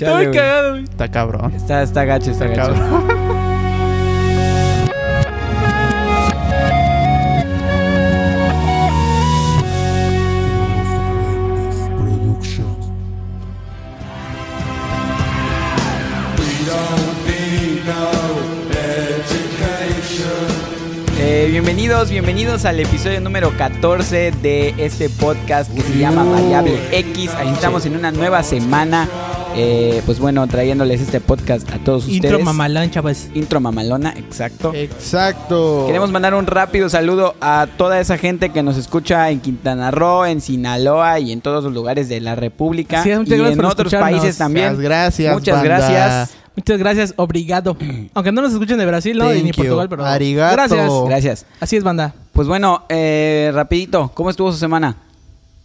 Está muy cagado, güey. Está cabrón. Está, está gacho, está, Está gacho. cabrón. Eh, bienvenidos, bienvenidos al episodio número 14 de este podcast que se llama Variable X. Ahí estamos en una nueva semana. Eh, pues bueno, trayéndoles este podcast a todos Intro ustedes. mamalón, chavos. Intro mamalona, exacto. Exacto. Queremos mandar un rápido saludo a toda esa gente que nos escucha en Quintana Roo, en Sinaloa y en todos los lugares de la República es, y muchas gracias en otros países también. Muchas gracias. Muchas banda. gracias. Muchas gracias, obrigado. Aunque no nos escuchen de Brasil, ¿no? Thank ni. Portugal, pero. Arigato. Gracias. Gracias. Así es, banda. Pues bueno, eh, rapidito, ¿cómo estuvo su semana?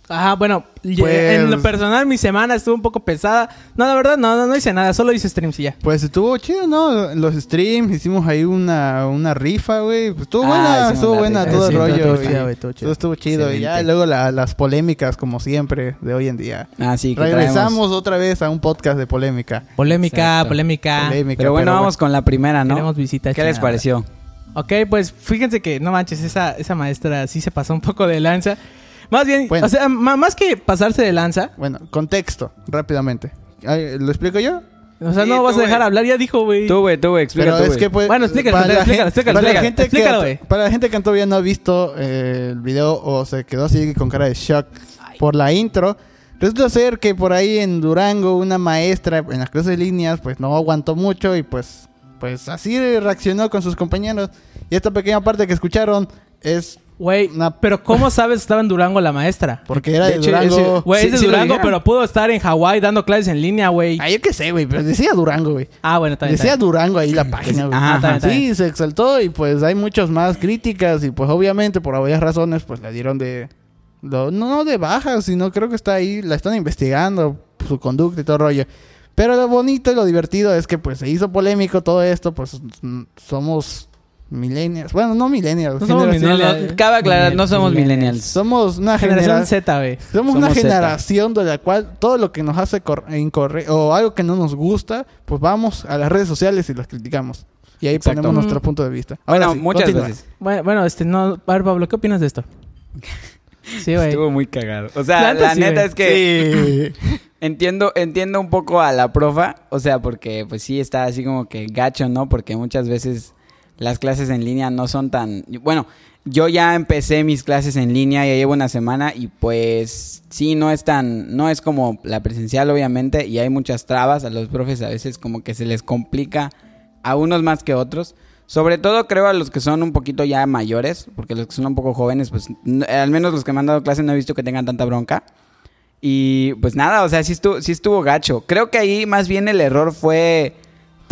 Ajá, bueno, Pues- en lo personal mi semana estuvo un poco pesada. No, la verdad, no, no, no hice nada, solo hice streams y ya. Pues estuvo chido, ¿no? Los streams, hicimos ahí una, una rifa, güey. Pues estuvo Ah, buena, estuvo buena rifa. todo Sí, el rollo. estuvo y chido, güey, estuvo chido. todo estuvo chido. Y ya luego la- las polémicas, como siempre, de hoy en día. Ah, sí, que Regresamos traemos- otra vez a un podcast de polémica. Polémica, Exacto. polémica. Polémica, Pero bueno, vamos con la primera, ¿no? Tenemos visita ¿Qué les pareció? Ok, pues fíjense que no manches, esa, esa maestra sí se pasó un poco de lanza. Más bien, Bueno. o sea, más que pasarse de lanza, Bueno, contexto, rápidamente. ¿Lo explico yo? o sea, Sí, no vas a dejar hablar, ya dijo, güey. Tú, güey, tú, güey, explica Pero tú, es que pues, Bueno, explícalo, para la explícalo, gente- explícalo, para la explícalo, gente que explícalo, para la gente que todavía no ha visto eh, el video o se quedó así con cara de shock por la intro, resulta ser que por ahí en Durango una maestra en las clases de líneas pues no aguantó mucho y pues pues así reaccionó con sus compañeros y esta pequeña parte que escucharon es Güey, Una- pero ¿cómo sabes que estaba en Durango la maestra? porque era De de, hecho, Durango. Güey, Sí, es de sí Durango, pero pudo estar en Hawái dando clases en línea, güey. Ah, yo qué sé, güey, pero decía Durango, güey. Ah, bueno, también. Decía Durango ahí la página, güey. Ajá, ajá. Sí, se exaltó y pues hay muchas más críticas y pues obviamente por varias razones pues le dieron de... lo- no de baja, sino creo que está ahí, la están investigando, su conducta y todo el rollo. Pero lo bonito y lo divertido es que pues se hizo polémico todo esto, pues mm, somos millennials. Bueno, no millennials. No somos Millennials. Cabe aclarar, no somos Millennials. Somos una Generación. Z, güey. Somos, una generación de la cual todo lo que nos hace cor- incorrecto o algo que no nos gusta, pues vamos a las redes sociales y las criticamos. Y ahí Exacto. ponemos nuestro punto de vista. Ahora Bueno, sí, muchas continúa. veces. Bueno, bueno, este, no... A ver, Pablo, ¿qué opinas de esto? Sí, güey. Estuvo muy cagado. O sea, La la, neta sí, neta güey. es que entiendo, entiendo un poco a la profa. O sea, porque pues sí está así como que gacho, ¿no? Porque muchas veces las clases en línea no son tan... Bueno, yo ya empecé mis clases en línea, ya llevo una semana y pues sí, no es tan... No es como la presencial, obviamente, y hay muchas trabas. A los profes a veces como que se les complica a unos más que otros. Sobre todo creo a los que son un poquito ya mayores, porque los que son un poco jóvenes, pues al menos los que me han dado clase no he visto que tengan tanta bronca. Y pues nada, o sea, sí estuvo, sí estuvo gacho. Creo que ahí más bien el error fue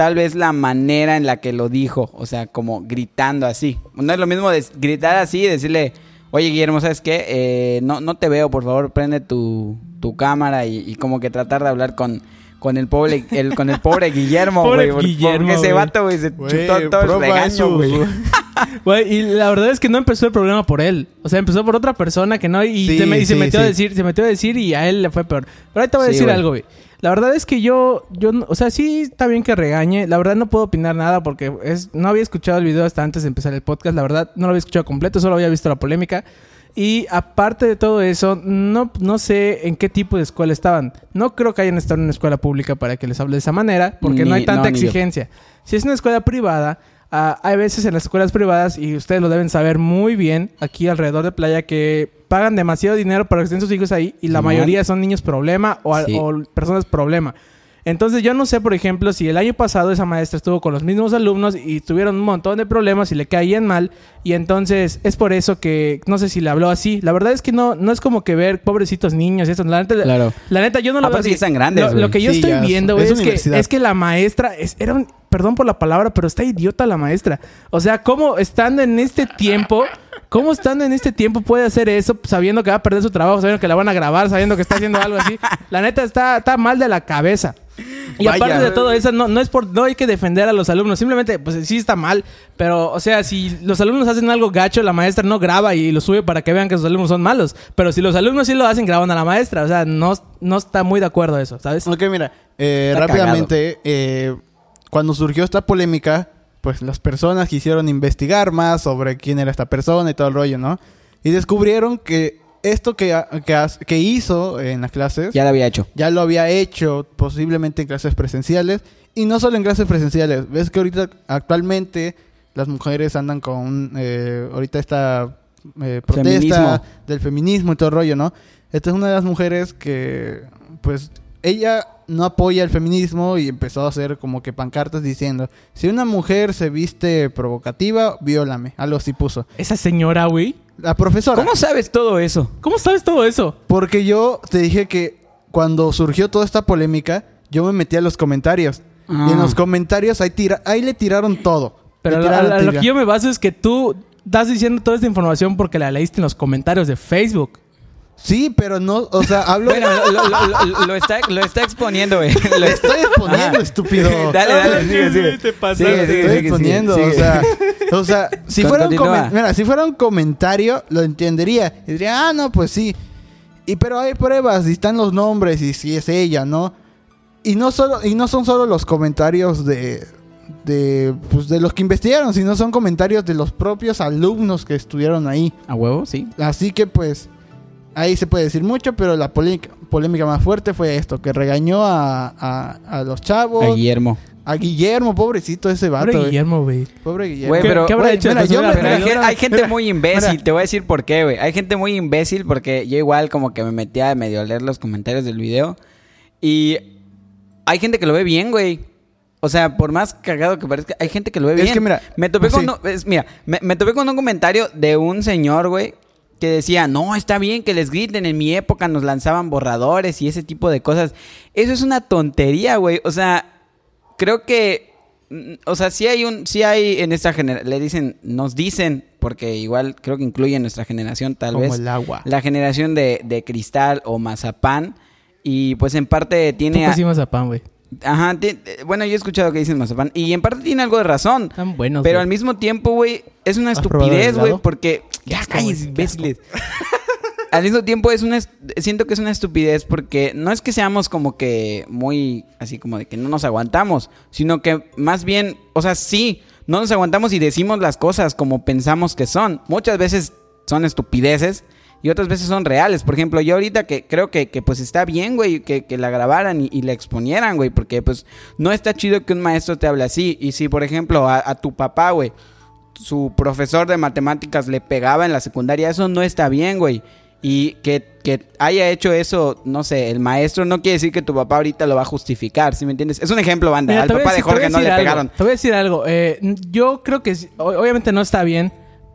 tal vez la manera en la que lo dijo, o sea, como gritando así. No es lo mismo de gritar así y decirle, oye Guillermo, ¿sabes qué? Eh, no, no te veo, por favor, prende tu, tu cámara y, y como que tratar de hablar con, con el pobre, el, con el pobre Guillermo, güey. Porque ese güey. vato, güey, se Güey, chutó todo el regaño, güey. Güey, y la verdad es que no empezó el problema por él. O sea, empezó por otra persona que no... Y, Sí, se, sí, metió a decir, se metió a decir y a él le fue peor. Pero ahí te voy a decir algo, güey. La verdad es que yo, yo, no- o sea, sí está bien que regañe. La verdad no puedo opinar nada porque es, no había escuchado el video hasta antes de empezar el podcast. La verdad no lo había escuchado completo, solo había visto la polémica. Y aparte de todo eso, no, no sé en qué tipo de escuela estaban. No creo que hayan estado en una escuela pública para que les hable de esa manera, porque no Ni- hay tanta no, exigencia. Si es una escuela privada, ah, hay veces en las escuelas privadas, y ustedes lo deben saber muy bien, aquí alrededor de playa, que pagan demasiado dinero para que estén sus hijos ahí, y la mayoría son niños problema o, Sí. o personas problema. Entonces yo no sé, por ejemplo, si el año pasado esa maestra estuvo con los mismos alumnos y tuvieron un montón de problemas y le caían mal y entonces es por eso que no sé si le habló así. La verdad es que no no es como que ver pobrecitos niños y eso. La neta, Claro. la neta yo no lo veo así. sí están grandes, Lo, lo que yo Sí, estoy viendo, es que, es que la maestra es, era un, perdón por la palabra, pero está idiota la maestra. O sea, cómo estando en este tiempo ¿Cómo estando en este tiempo puede hacer eso sabiendo que va a perder su trabajo, sabiendo que la van a grabar, sabiendo que está haciendo algo así? La neta está, está mal de la cabeza. Y Vaya. aparte de todo eso, no, no es por, no hay que defender a los alumnos, simplemente, pues sí está mal, pero, o sea, si los alumnos hacen algo gacho, la maestra no graba y lo sube para que vean que sus alumnos son malos, pero si los alumnos sí lo hacen, graban a la maestra, o sea, no, no está muy de acuerdo eso, ¿sabes? Ok, mira, eh, rápidamente, eh, cuando surgió esta polémica, pues las personas quisieron investigar más sobre quién era esta persona y todo el rollo, ¿no? Y descubrieron que esto que, que, que hizo en las clases Ya lo había hecho. ya lo había hecho posiblemente en clases presenciales y no solo en clases presenciales. Ves que ahorita actualmente las mujeres andan con eh, ahorita esta eh, protesta Feminismo. del feminismo y todo el rollo, ¿no? Esta es una de las mujeres que pues ella no apoya el feminismo y empezó a hacer como que pancartas diciendo, si una mujer se viste provocativa, viólame. Algo así puso. Esa señora, güey. La profesora. ¿Cómo sabes todo eso? ¿Cómo sabes todo eso? Porque yo te dije que cuando surgió toda esta polémica, yo me metí a los comentarios. Ah. Y en los comentarios ahí, tira ahí le tiraron todo. Pero Le a, tiraron a- a lo que yo me baso es que tú estás diciendo toda esta información porque la leíste en los comentarios de Facebook. Sí, pero no, o sea, hablo... Bueno, lo, lo- lo- lo está, lo está exponiendo, güey. Lo estoy exponiendo, estúpido. Dale, dale, sigue, sigue. Te. Sigue, sigue, estoy sigue, exponiendo, sigue, o sea... O sea, si fuera, un mira, si fuera un comentario, lo entendería. Y diría, ah, no, pues sí. Y pero hay pruebas, y están los nombres, y si es ella, ¿no? Y no solo, y no son solo los comentarios de, de, pues, de los que investigaron, sino son comentarios de los propios alumnos que estuvieron ahí. ¿A huevo? Sí. Así que pues ahí se puede decir mucho, pero la polémica, polémica más fuerte fue esto, que regañó a, a, a los chavos, A Guillermo. a Guillermo, pobrecito ese vato. Pobre güey. Guillermo, güey. Pobre Guillermo. Güey, ¿Qué, pero- qué habrá güey, hecho? mira, yo hay, gente mira, muy imbécil, mira. te voy a decir por qué, güey. Hay gente muy imbécil porque yo igual como que me metía a medio leer los comentarios del video y hay gente que lo ve bien, güey. O sea, por más cagado que parezca, hay gente que lo ve Es bien. que mira, me topé sí. con un- es- mira, me, me topé con un comentario de un señor, güey, que decía, "No, está bien que les griten, en mi época nos lanzaban borradores y ese tipo de cosas." Eso es una tontería, güey. O sea, creo que mm, o sea, sí hay un sí hay en esta generación le dicen nos dicen porque igual creo que incluye en nuestra generación tal Como vez el agua. la generación de, de cristal o mazapán y pues en parte tiene Poco a- sí mazapán, güey. Ajá bueno yo he escuchado que dicen mazapán y en parte tiene algo de razón Están buenos, pero güey. al mismo tiempo güey es una ¿Has probado el estupidez güey porque ya asco. imbéciles al mismo tiempo es una siento que es una estupidez porque no es que seamos como que muy así como de que no nos aguantamos, sino que más bien, o sea, sí, no nos aguantamos y decimos las cosas como pensamos que son. Muchas veces son estupideces y otras veces son reales. Por ejemplo, yo ahorita que creo que, que, pues está bien, güey, que, que la grabaran y, y la exponieran, güey, porque pues no está chido que un maestro te hable así. Y si, por ejemplo, a, a tu papá, güey, su profesor de matemáticas le pegaba en la secundaria, eso no está bien, güey. Y que, que haya hecho eso, no sé, el maestro no quiere decir que tu papá ahorita lo va a justificar, ¿sí me entiendes? Es un ejemplo, banda. Mira, Al papá de decir- voy Jorge no le algo, pegaron. Te voy a decir algo. eh, yo creo que obviamente no está bien,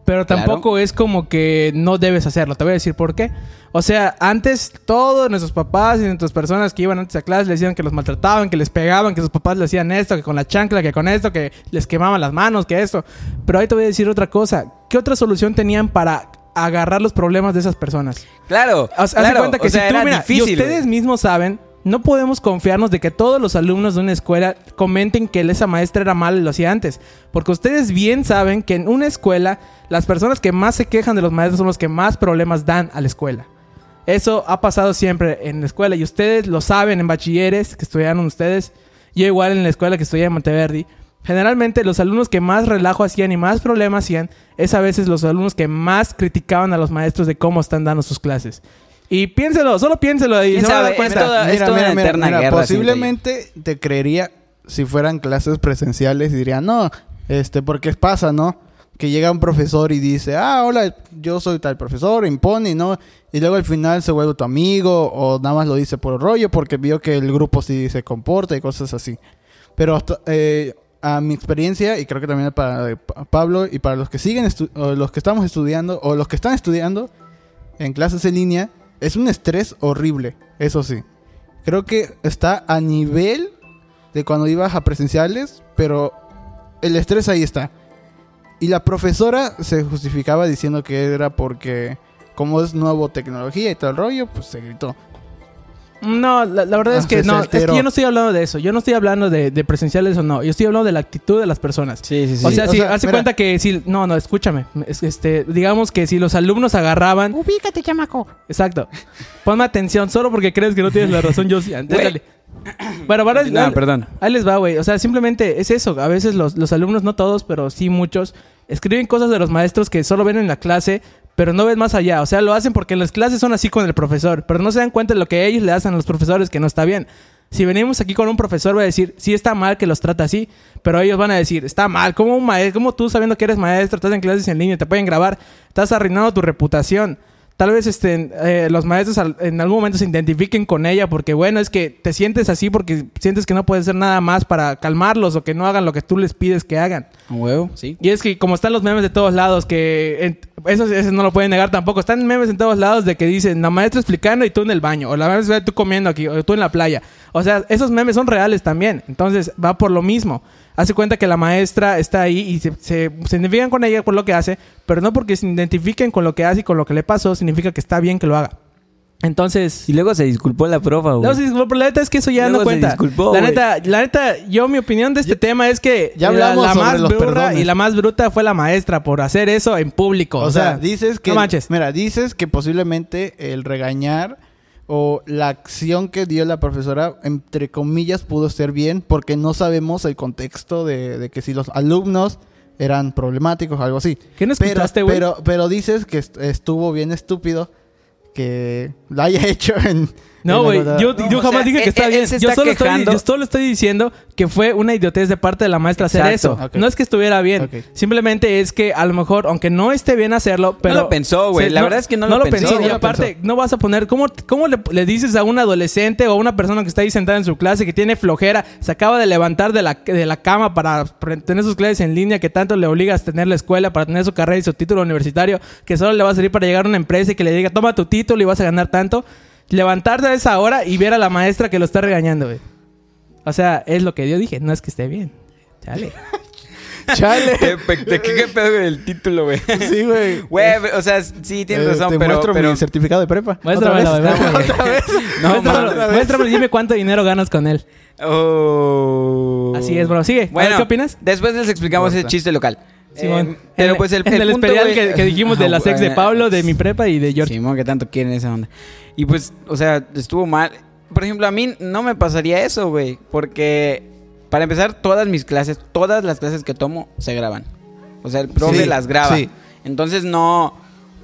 pero Claro. tampoco es como que no debes hacerlo. Te voy a decir por qué. O sea, antes todos nuestros papás y nuestras personas que iban antes a clase les decían que los maltrataban, que les pegaban, que sus papás le hacían esto, que con la chancla, que con esto, que les quemaban las manos, que esto. Pero ahí te voy a decir otra cosa. ¿Qué otra solución tenían para agarrar los problemas de esas personas? Claro, de claro, cuenta que o sea, si tú, mira, difícil. y ustedes mismos saben, no podemos confiarnos de que todos los alumnos de una escuela comenten que esa maestra era mala y lo hacía antes. Porque ustedes bien saben que en una escuela, las personas que más se quejan de los maestros son los que más problemas dan a la escuela. Eso ha pasado siempre en la escuela y ustedes lo saben en bachilleres que estudiaron ustedes. Yo igual en la escuela que estudié en Monteverdi. Generalmente los alumnos que más relajo hacían y más problemas hacían es a veces los alumnos que más criticaban a los maestros de cómo están dando sus clases. Y piénselo, solo piénselo y ¿Quién se van a dar sabe? cuenta. Es toda- Mira, una mira, mira, eterna mira, guerra, posiblemente te creería si fueran clases presenciales y diría, no, este, porque pasa, ¿no? Que llega un profesor y dice, ah, hola, yo soy tal profesor, impone, ¿no? Y luego al final se vuelve tu amigo o nada más lo dice por rollo porque vio que el grupo sí se comporta y cosas así. Pero hasta, eh, a mi experiencia, y creo que también para Pa- Pablo y para los que siguen, o los que estamos estudiando o los que están estudiando en clases en línea, es un estrés horrible, eso sí. Creo que está a nivel de cuando ibas a presenciales, pero el estrés ahí está. Y la profesora se justificaba diciendo que era porque, como es nuevo tecnología y todo el rollo, pues se gritó. No, la, la verdad Ah, es que se no, es que yo no estoy hablando de eso. Yo no estoy hablando de, de presenciales o no. Yo estoy hablando de la actitud de las personas. Sí, sí, sí. o sea, o si sea, hace mira. cuenta que si no, no, escúchame, Es- este, digamos que si los alumnos agarraban, Ubícate, chamaco. exacto. Ponme atención, solo porque crees que no tienes la razón, yo sí. Dale. Bueno, ahora No, perdón. Ahí les va, güey. O sea, simplemente es eso. A veces los, los alumnos, no todos, pero sí muchos, escriben cosas de los maestros que solo ven en la clase, pero no ven más allá. O sea, lo hacen porque las clases son así con el profesor, pero no se dan cuenta de lo que ellos le hacen a los profesores que no está bien. Si venimos aquí con un profesor, va a decir, sí está mal que los trata así, pero ellos van a decir, está mal. como un maestro, como tú sabiendo que eres maestro, estás en clases en línea, te pueden grabar, estás arruinando tu reputación. Tal vez este, eh, los maestros al- en algún momento se identifiquen con ella porque, bueno, es que te sientes así porque sientes que no puedes hacer nada más para calmarlos o que no hagan lo que tú les pides que hagan. Huevo, sí. Y es que como están los memes de todos lados, que en- eso, eso no lo pueden negar tampoco, están memes en todos lados de que dicen la maestra explicando y tú en el baño, o la maestra tú comiendo aquí, o tú en la playa. O sea, esos memes son reales también. Entonces va por lo mismo. Hace cuenta que la maestra está ahí y se, se, se identifican con ella por lo que hace, pero no porque se identifiquen con lo que hace y con lo que le pasó, significa que está bien que lo haga. Entonces... Y luego se disculpó la profa, güey. No, se disculpó, pero la neta es que eso ya Luego no se cuenta. disculpó, la neta, la neta, yo mi opinión de este tema es que ya la- hablamos la, sobre más los burra perdones. y la más bruta fue la maestra por hacer eso en público. O, sea, dices que. no manches. Mira, dices que posiblemente el regañar o la acción que dio la profesora, entre comillas, pudo ser bien, porque no sabemos el contexto de, de que si los alumnos eran problemáticos o algo así. ¿Qué no Pero, güey? pero, pero dices que est- estuvo bien estúpido que lo haya hecho en. No, güey, yo, No, yo jamás sea, dije que él- está él bien. Yo solo, estoy, yo solo estoy diciendo que fue una idiotez de parte de la maestra hacer eso. No es que estuviera bien. Simplemente es que a lo mejor, aunque no esté bien hacerlo, pero... lo pensó, güey. La verdad es que no lo pensó. pensó. No Y lo aparte, no vas a poner... ¿Cómo, cómo le, le dices a un adolescente o a una persona que está ahí sentada en su clase que tiene flojera, se acaba de levantar de la, de la cama para tener sus clases en línea, que tanto le obligas a tener la escuela para tener su carrera y su título universitario, que solo le va a servir para llegar a una empresa y que le diga, toma tu título y vas a ganar tanto? Levantarse a esa hora y ver a la maestra que lo está regañando, güey. O sea, es lo que yo dije, no es que esté bien. Chale. Chale. ¿Qué, pe- de qué, qué pedo el título, güey? sí, güey. Güey, o sea, sí tienes Eh, razón, te pero... muestro pero mi certificado de prepa. Muéstrame. ¿Otra vez? No, muéstrame, otra vez. muéstrame y dime cuánto dinero ganas con él. Oh. Así es, bro. Sigue. Ver, Bueno, ¿qué opinas? Después les explicamos ese chiste local. Simón. Eh, pero pues el, en el, punto, especial que, que dijimos de las ex de. Pablo, de mi prepa y de George. Simón, que tanto quieren esa onda. Y pues, o sea, estuvo mal. Por ejemplo, a mí no me pasaría eso, güey. Porque, para empezar, todas mis clases, todas las clases que tomo, se graban. O sea, el profe Sí, las graba. sí. Entonces no,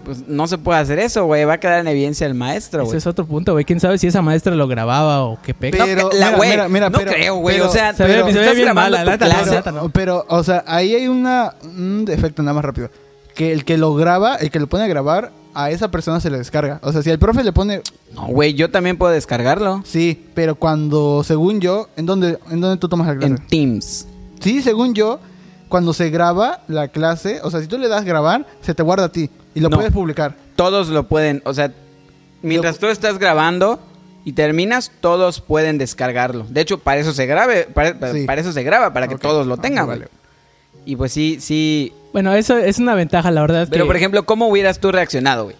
pues no se puede hacer eso, güey. Va a quedar en evidencia el maestro, Ese güey. es otro punto, güey. ¿Quién sabe si esa maestra lo grababa o qué peca? No, Pero, la mira, güey, mira, mira, no pero- creo, güey. o sea, se ve- pero se bien mala, la. Pero, pero, o sea, ahí hay una, un defecto nada más rápido. Que el que lo graba, el que lo pone a grabar, a esa persona se le descarga. O sea, si el profe le pone, No, güey, yo también puedo descargarlo. sí, pero cuando, según yo, ¿en dónde, en dónde tú tomas la clase? En Teams. Sí, según yo, cuando se graba la clase, o sea, si tú le das grabar, se te guarda a ti y lo No. puedes publicar. Todos lo pueden, o sea, mientras tú estás grabando y terminas, todos pueden descargarlo. De hecho, para eso se grabe, para, para- Sí. para eso se graba, para que todos lo Ah, tengan, vale. güey. Y pues sí, sí. Bueno, eso es una ventaja, la verdad. Es Pero que- por ejemplo, ¿cómo hubieras tú reaccionado, güey?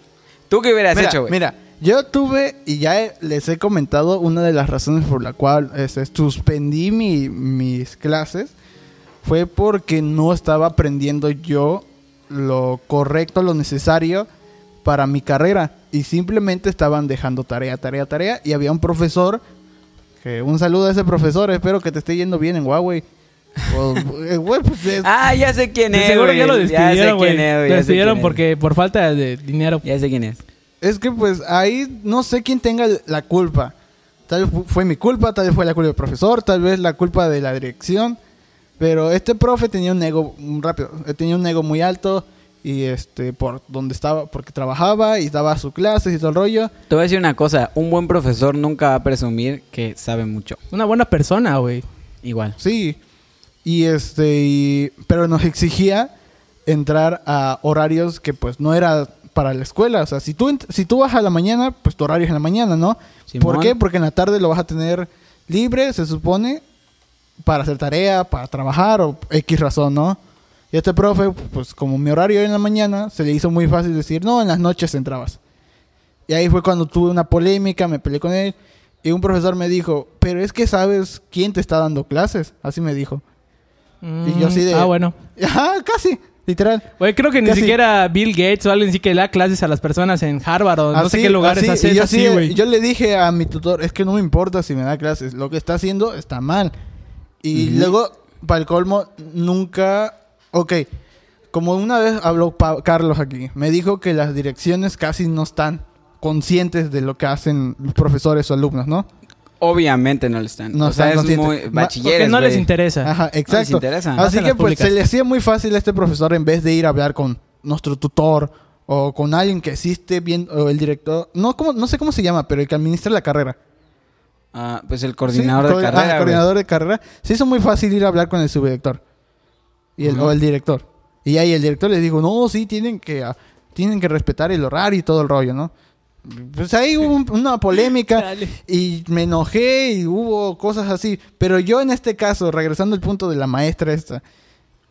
¿Tú qué hubieras Mira, hecho, güey? mira, yo tuve, y ya he- les he comentado, una de las razones por la cual este, suspendí mi- mis clases fue porque no estaba aprendiendo yo lo correcto, lo necesario para mi carrera. Y simplemente estaban dejando tarea, tarea, tarea. Y había un profesor, que un saludo a ese profesor, espero que te esté yendo bien en Huawei. O, eh, pues, es- Ah, ya sé quién es, seguro güey. ya lo despidieron, quién es, Lo ya sé despidieron quién es. porque por falta de dinero. Ya sé quién es. Es que pues ahí no sé quién tenga la culpa. Tal vez fu- fue mi culpa, tal vez fue la culpa del profesor, tal vez la culpa de la dirección. Pero este profe tenía un ego rápido, eh, tenía un ego muy alto y este por donde estaba, porque trabajaba y daba sus clases y todo el rollo. Te voy a decir una cosa, un buen profesor nunca va a presumir que sabe mucho. Una buena persona, güey. Igual. Sí. Y este y- pero nos exigía entrar a horarios que pues no era para la escuela, o sea, si tú si tú vas a la mañana, pues tu horario es en la mañana, ¿no? ¿Por qué? Porque en la tarde lo vas a tener libre, se supone, para hacer tarea, para trabajar o X razón, ¿no? Y este profe, pues como mi horario era en la mañana, se le hizo muy fácil decir, no, en las noches entrabas. Y ahí fue cuando tuve una polémica, me peleé con él. Y un profesor me dijo, pero es que sabes quién te está dando clases. Así me dijo. Y yo así de- Ah, bueno. Ajá, casi, literal. Güey, creo que ni Casi. siquiera Bill Gates o alguien sí que le da clases a las personas en Harvard o no sé Así, qué lugares así, hace yo, así, así, güey. yo le dije a mi tutor, es que no me importa si me da clases, lo que está haciendo está mal. Y luego, para el colmo, nunca... Ok, como una vez habló Pa- Carlos aquí, me dijo que las direcciones casi no están conscientes de lo que hacen los profesores o alumnos, ¿no? Obviamente no lo están. No o sea, están es conscientes. muy bachilleres, Porque no les interesa. Ajá, exacto. interesa. Así que pues públicas. se le hacía muy fácil a este profesor en vez de ir a hablar con nuestro tutor o con alguien que existe bien o el director, no como no sé cómo se llama, pero el que administra la carrera. Ah, pues el coordinador Sí, de co- ah, coordinador de carrera. Se hizo muy fácil ir a hablar con el subdirector y el, o el director. Y ahí el director le dijo, no, sí, tienen que, ah, tienen que respetar el horario y todo el rollo, ¿no? Pues ahí hubo un- una polémica y me enojé y hubo cosas así. Pero yo en este caso, regresando al punto de la maestra esta,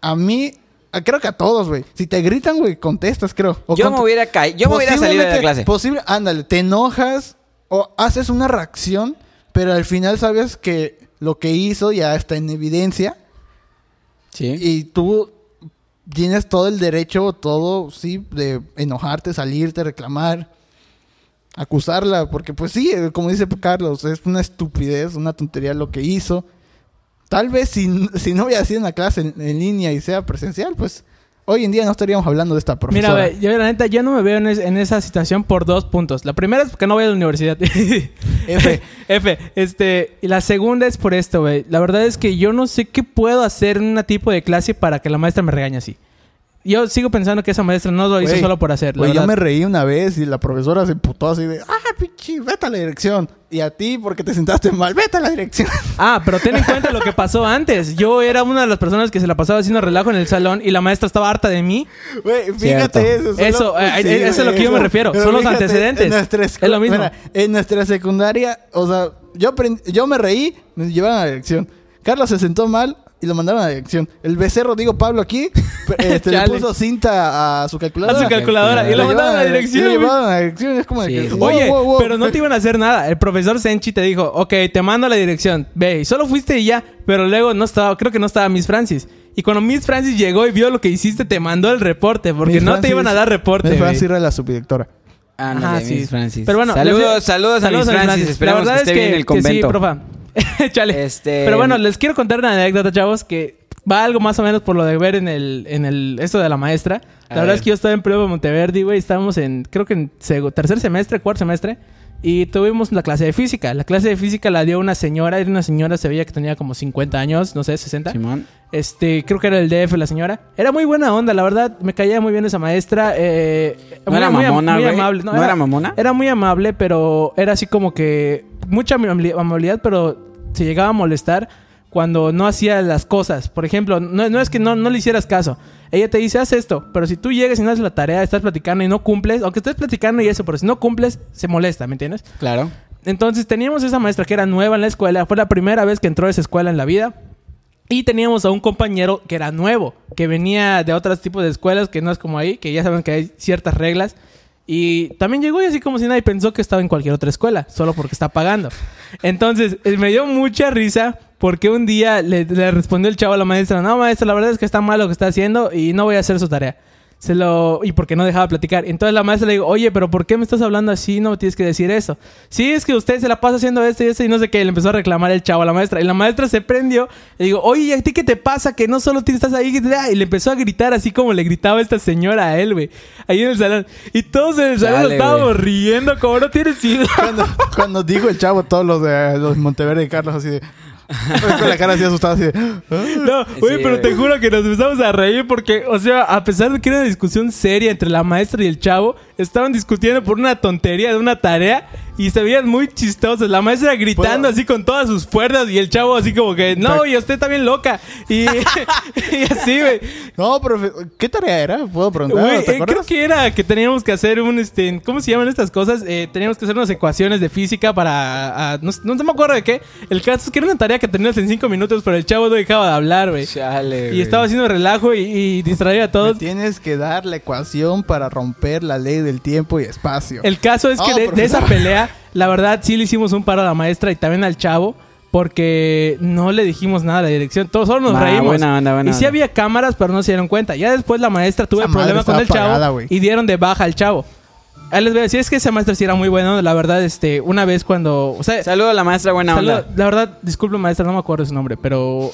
a mí, a- creo que a todos, güey. Si te gritan, güey, contestas, creo. O Yo cont- me hubiera caído. Yo me hubiera salido de la clase. Posible, ándale, te enojas o haces una reacción, pero al final sabes que lo que hizo ya está en evidencia Sí. y tú tienes todo el derecho, todo, sí, de enojarte, salirte, reclamar, acusarla, porque pues sí, eh, como dice Carlos, es una estupidez, una tontería lo que hizo. Tal vez si, si no hubiera sido una clase en, en línea y sea presencial, pues hoy en día no estaríamos hablando de esta Mira, profesora. güey, yo la neta, yo no me veo en, es- en esa situación por dos puntos. La primera es porque no voy a la universidad. F. F. Este, y la segunda es por esto, güey. La verdad es que yo no sé qué puedo hacer en un tipo de clase para que la maestra me regañe así. Yo sigo pensando que esa maestra no lo hizo solo por hacer. Güey, yo me reí una vez y la profesora se emputó así de, ah, pinche, vete a la dirección. Y a ti, porque te sentaste mal, vete a la dirección. Ah, pero ten en cuenta lo que pasó antes. Yo era una de las personas que se la pasaba haciendo relajo en el salón y la maestra estaba harta de mí. Güey, Cierto. fíjate eso. solo- Eso, eh, eh, eso es lo que yo me refiero. Pero Son los fíjate, antecedentes. En nuestra Es lo mismo. Mira, en nuestra secundaria, o sea, yo, aprend- yo me reí, me llevaron a la dirección. Carlos se sentó mal y lo mandaron a la dirección. El becerro, digo Pablo aquí, este, le puso cinta a su calculadora. A su calculadora. Y lo mandaron a la dirección. Y lo llevaron a la dirección. Es como de que, wow, Oye, wow, wow. pero no te iban a hacer nada. El profesor Senchi te dijo, ok, te mando a la dirección. Ve, y solo fuiste y ya. Pero luego no estaba, creo que no estaba Miss Francis. Y cuando Miss Francis llegó y vio lo que hiciste, te mandó el reporte. Porque Miss no Francis- te iban a dar reporte. Miss. Francis era la subdirectora. Ándale, Ajá, Miss sí. Francis. Pero bueno, saludos, les- saludos, a Miss Francis. Esperamos La que esté es bien el que sí, convento. profa. Chale. Este- Pero bueno, les quiero contar una anécdota, chavos, que va algo más o menos por lo de ver en el, en el esto de la maestra. La A verdad ver. es que yo estaba en prueba de Monteverdi, güey. Estábamos en, creo que en tercer semestre, cuarto semestre. Y tuvimos la clase de física. La clase de física la dio una señora. Era una señora, se veía que tenía como 50 años, no sé, 60. Simón. Este, creo que era el DF la señora. Era muy buena onda, la verdad. Me caía muy bien esa maestra. Eh, ¿No muy- era muy, am- mamona, muy güey? amable. ¿No era mamona? Era muy amable, pero era así como que mucha amabili- amabilidad, pero se llegaba a molestar cuando no hacía las cosas. Por ejemplo, no, no es que no, no le hicieras caso. Ella te dice, haz esto, pero si tú llegas y no haces la tarea, estás platicando y no cumples, aunque estés platicando y eso, pero si no cumples, se molesta, ¿me entiendes? Claro. Entonces teníamos esa maestra que era nueva en la escuela, fue la primera vez que entró a esa escuela en la vida. Y teníamos a un compañero que era nuevo, que venía de otros tipos de escuelas, que no es como ahí, que ya saben que hay ciertas reglas. Y también llegó y así como si nadie pensó que estaba en cualquier otra escuela, solo porque está pagando. Entonces, eh, me dio mucha risa porque un día le, le respondió el chavo a la maestra, no maestra, la verdad es que está mal lo que está haciendo y no voy a hacer su tarea. Se lo... Y porque no dejaba platicar. Entonces la maestra le digo, oye, pero ¿por qué me estás hablando así? No me tienes que decir eso. Sí, es que usted se la pasa haciendo esto y esto y no sé qué. Le empezó a reclamar el chavo a la maestra. Y la maestra se prendió. Le digo, oye, ¿y a ti qué te pasa? Que no solo tú estás ahí. Y le empezó a gritar así como le gritaba esta señora a él, güey. Ahí en el salón. Y todos en el salón estábamos riendo como no tienes idea. Cuando, cuando dijo el chavo, todos los de los Monteverde y Carlos así de... con la cara así asustada, así de... No, güey, Sí, pero te juro que nos empezamos a reír porque, o sea, a pesar de que era una discusión seria entre la maestra y el chavo, estaban discutiendo por una tontería de una tarea y se veían muy chistosos. La maestra gritando así con todas sus fuerzas y el chavo así como que, no, y usted está bien loca. Y, y así, güey. No, profe, ¿qué tarea era? ¿Puedo preguntar? Güey, ¿Te eh, creo que era que teníamos que hacer un, este, ¿cómo se llaman estas cosas? Eh, teníamos que hacer unas ecuaciones de física para, no, no me acuerdo de qué. El caso es que era una tarea que tenías en cinco minutos, pero el chavo no dejaba de hablar, güey. Chale, Y estaba haciendo relajo y, y distraía a Me todos. Tienes que dar la ecuación para romper la ley del tiempo y espacio. El caso es que Oh, de, de esa profesor. La verdad sí le hicimos un paro a la maestra y también al chavo. Porque no le dijimos nada a la dirección. Todos solo nos Ah, reímos. buena onda, buena y sí onda. había cámaras, pero no se dieron cuenta. Ya después la maestra tuvo Esa el problema madre con el chavo y dieron de baja al chavo. Ahí les voy a decir, es que esa maestra sí era muy buena. La verdad, este, una vez cuando. O sea, Saludo a la maestra buena saludo- onda. la verdad, disculpe maestra, no me acuerdo su nombre, pero.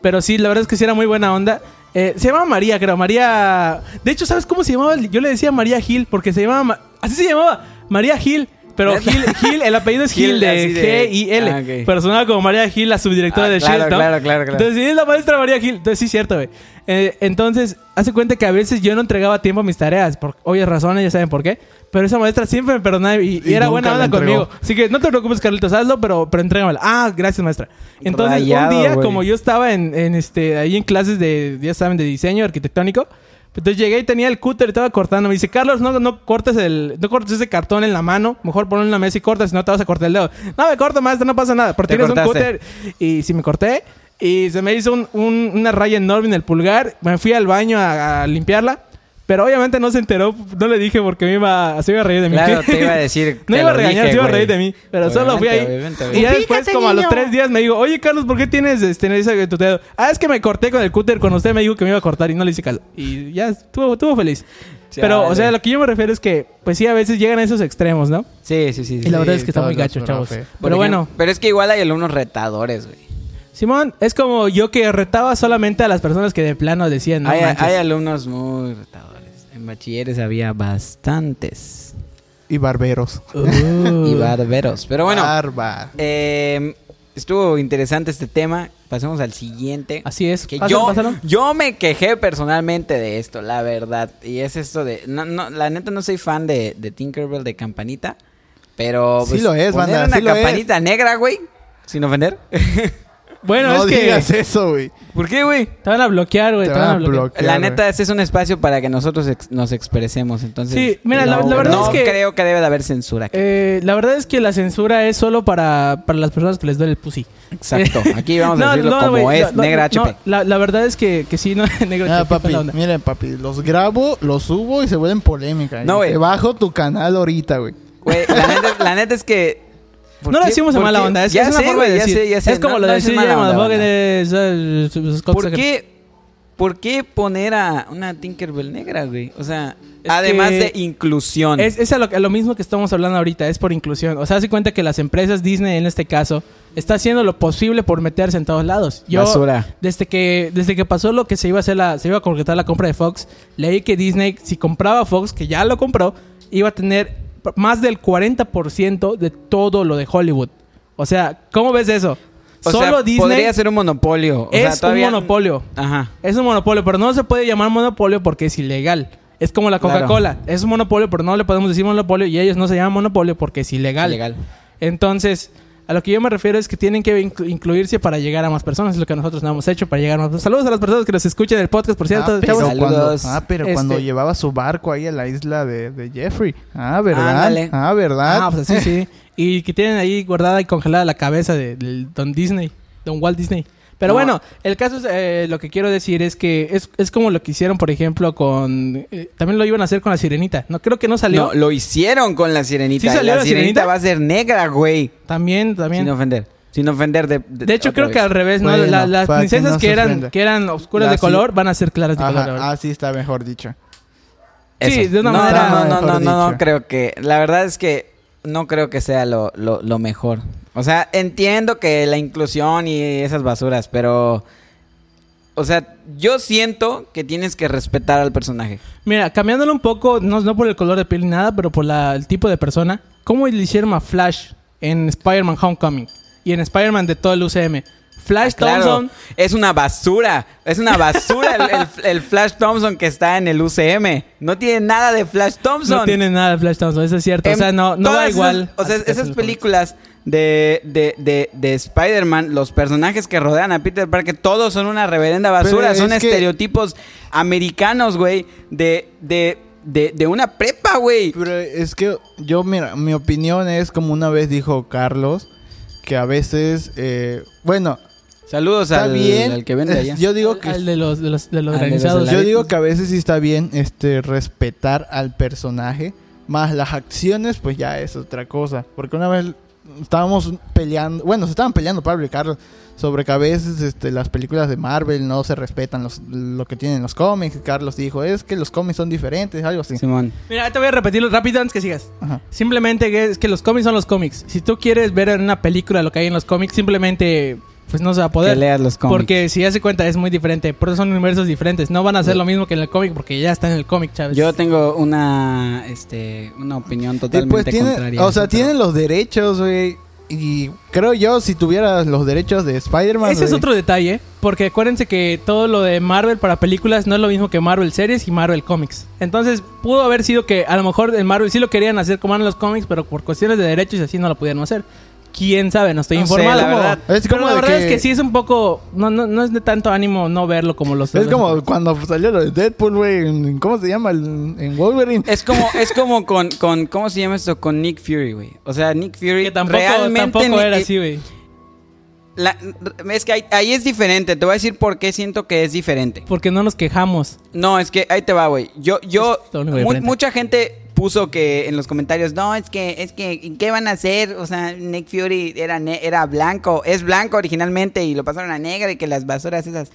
Pero sí, la verdad es que sí era muy buena onda. Eh, se llamaba María, creo. María. De hecho, ¿sabes cómo se llamaba? Yo le decía María Gil porque se llamaba. Ma- Así se llamaba. María Gil. Pero. Gil, Gil, el apellido es Gil, Gil, de G-I-L. Ah, ok. Pero sonaba como María Gil, la subdirectora Ah, de claro, ¿no? claro, claro, claro. Entonces, sí, es la maestra María Gil. Entonces, sí, es cierto, güey. Eh, entonces, hace cuenta que a veces yo no entregaba a tiempo mis tareas. Por obvias razones, ya saben por qué. Pero esa maestra siempre me perdonaba y, y Y era buena onda conmigo. Así que no te preocupes, Carlitos, hazlo, pero, pero entrégamela. Ah, gracias, maestra. Entonces, Rayado, un día, güey. como yo estaba en, en, este, ahí en clases de, ya saben, de diseño arquitectónico, entonces llegué y tenía el cúter y estaba cortando. Me dice, Carlos, no, no cortes el, no cortes ese cartón en la mano. Mejor ponlo en la mesa y cortas, si no te vas a cortar el dedo. No, me corto, maestra, no pasa nada. Porque tienes un cúter. Y si me corté, y se me hizo un- un- una raya enorme en el pulgar. Me fui al baño a, a limpiarla. Pero obviamente no se enteró, no le dije porque me iba, se iba a reír de mí. Claro, te iba a decir. No iba a regañar, dije, se iba a reír de mí. Pero solo fui ahí. Obviamente, Y obviamente, ya después, como a los tres días, me dijo, oye, Carlos, ¿por qué tienes este, ese tu dedo? Ah, es que me corté con el cúter cuando usted me dijo que me iba a cortar y no le hice caso. Y ya estuvo, estuvo feliz. Pero, o sea, lo que yo me refiero es que, pues sí, a veces llegan a esos extremos, ¿no? Sí, sí, sí. Y la sí. verdad es que está muy gacho, chavos. Pero ejemplo, bueno, Pero es que igual hay alumnos retadores, güey. Simón, es como yo que retaba solamente a las personas que de plano decían, no hay, hay alumnos muy retadores. En bachilleres había bastantes. Y barberos. Uh. Y barberos. Pero bueno, Barba. eh, estuvo interesante este tema. Pasemos al siguiente. Así es. Que Pásalo, yo, pásalo. yo me quejé personalmente de esto, la verdad. Y es esto de. No, no, la neta no soy fan de, de Tinkerbell de campanita. Pero. Sí lo es, poner banda, una sí lo es. campanita negra, güey. Sin ofender. Bueno, no es que digas eso, güey. ¿Por qué, güey? te van a bloquear, güey. Te Te, van a bloquear. bloquear, La neta, este es un espacio para que nosotros ex- nos expresemos. Entonces. Sí, mira, la- no, la verdad no es que- creo que debe de haber censura. aquí. Eh, la verdad es que la censura es solo para, para las personas que les duele el pussy. Exacto. Aquí vamos a decirlo no, como es, no, negra no, HP. la, la verdad es que, que sí, no, negro Ah, HP, papi, onda. miren, papi, los grabo, los subo y se vuelven polémica. No, güey. Te bajo tu canal ahorita, güey. Güey, la neta, la neta es que. ¿Por No lo decimos en mala onda, es, Ya es una sé, forma de ya decir. sé, ya sé. Es como No- lo no de mala onda, sus cosas ¿Por qué, ¿Por qué poner a una Tinkerbell negra, güey? O sea, Es además de inclusión. Es, es a lo, a lo mismo que estamos hablando ahorita, es por inclusión. O sea, se cuenta que las empresas, Disney en este caso, está haciendo lo posible por meterse en todos lados. Yo, Basura. Desde que, desde que pasó lo que se iba a hacer la, se iba a concretar la compra de Fox, leí que Disney, si compraba Fox, que ya lo compró, iba a tener más del 40% de todo lo de Hollywood. O sea, ¿cómo ves eso? O Solo sea, Disney podría ser un monopolio. O sea, es todavía- un monopolio. Ajá. Es un monopolio, pero no se puede llamar monopolio porque es ilegal. Es como la Claro. Coca-Cola. Es un monopolio, pero no le podemos decir monopolio y ellos no se llaman monopolio porque es ilegal. Ilegal. Entonces, a lo que yo me refiero es que tienen que inclu- incluirse para llegar a más personas. Es lo que nosotros no hemos hecho para llegar a más personas. Saludos a las personas que nos escuchan el podcast, por cierto. ah, pero, chavos. cuando, ah, pero Este- cuando llevaba su barco ahí a la isla de, de Jeffrey. Ah, ¿verdad? Ah, ¿verdad? Ah, pues sí, sí. Y que tienen ahí guardada y congelada la cabeza de- Don Disney, Don Walt Disney. Pero No. bueno, el caso es, eh, lo que quiero decir es que es, es como lo que hicieron, por ejemplo, con... eh, también lo iban a hacer con la sirenita. No, creo que no salió. No, lo hicieron con la sirenita. ¿Sí salió la, la sirenita, sirenita? va a ser negra, güey. También, también. Sin ofender. Sin ofender de. de hecho, otra creo que al revés, ¿no? Bueno, La- las princesas no que, eran, que eran oscuras La de color van a ser claras de Ajá, color. ah, sí está mejor dicho. Sí, de una no, manera- No, no, no, no, no, creo que. La verdad es que no creo que sea lo, lo, lo mejor. O sea, entiendo que la inclusión y esas basuras, pero. O sea, yo siento que tienes que respetar al personaje. Mira, cambiándolo un poco, no, no por el color de piel ni nada, pero por el tipo de persona. ¿Cómo le hicieron a Flash en Spider-Man Homecoming? Y en Spider-Man de todo el UCM. Flash Claro, Thompson. es una basura. Es una basura el, el- el Flash Thompson que está en el UCM. No tiene nada de Flash Thompson. No tiene nada de Flash Thompson, eso es cierto. o En sea, no, no va igual. esas- o sea, esas películas de, de, de, de Spider-Man, los personajes que rodean a Peter Parker, todos son una reverenda basura. Pero Son es que- estereotipos americanos, güey, de, de, de, de una prepa, güey. Pero es que yo, mira, mi opinión es como una vez dijo Carlos, que a veces, eh, bueno, Saludos al, bien. al que vende allá. Yo digo Al- que al de los, de los, de los Al de los granizados. heladitos. Yo digo que a veces sí está bien este respetar al personaje, más las acciones, pues ya es otra cosa. Porque una vez estábamos peleando, bueno, se estaban peleando Pablo y Carlos sobre que a veces este, las películas de Marvel no se respetan los, lo que tienen los cómics. Carlos dijo, es que los cómics son diferentes, algo así. Simón. Mira, te voy a repetirlo rápido antes que sigas. Ajá. Simplemente que es que los cómics son los cómics. Si tú quieres ver en una película lo que hay en los cómics, simplemente pues no se va a poder. Que leas los cómics. Porque si ya se cuenta es muy diferente. Por eso son universos diferentes. No van a hacer lo mismo que en el cómic porque ya está en el cómic, Chávez. Yo tengo una, este, una opinión Y totalmente pues tiene, contraria. o sea, tienen los derechos, güey. Y creo yo, si tuvieras los derechos de Spider-Man... Ese es otro detalle, porque acuérdense que todo lo de Marvel para películas no es lo mismo que Marvel series y Marvel Comics. Entonces, pudo haber sido que a lo mejor en Marvel sí lo querían hacer como en los cómics, pero por cuestiones de derechos y así no lo pudieron hacer. Quién sabe, no estoy No sé, informado. la verdad. Es Pero como la de verdad que- es que sí es un poco. No, no, no es de tanto ánimo no verlo como los. Es los- como cuando salió lo de Deadpool, güey. ¿Cómo se llama? En Wolverine. Es como, es como con, con, ¿cómo se llama esto? Con Nick Fury, güey. O sea, Nick Fury Que tampoco, realmente... tampoco era así, güey. la- es que ahí, ahí es diferente. Te voy a decir por qué siento que es diferente. Porque no nos quejamos. No, es que ahí te va, güey. Yo, yo, mu- mucha gente puso que en los comentarios, no, es que, es que, ¿qué van a hacer? O sea, Nick Fury era, era blanco, es blanco originalmente y lo pasaron a negro y que las basuras esas.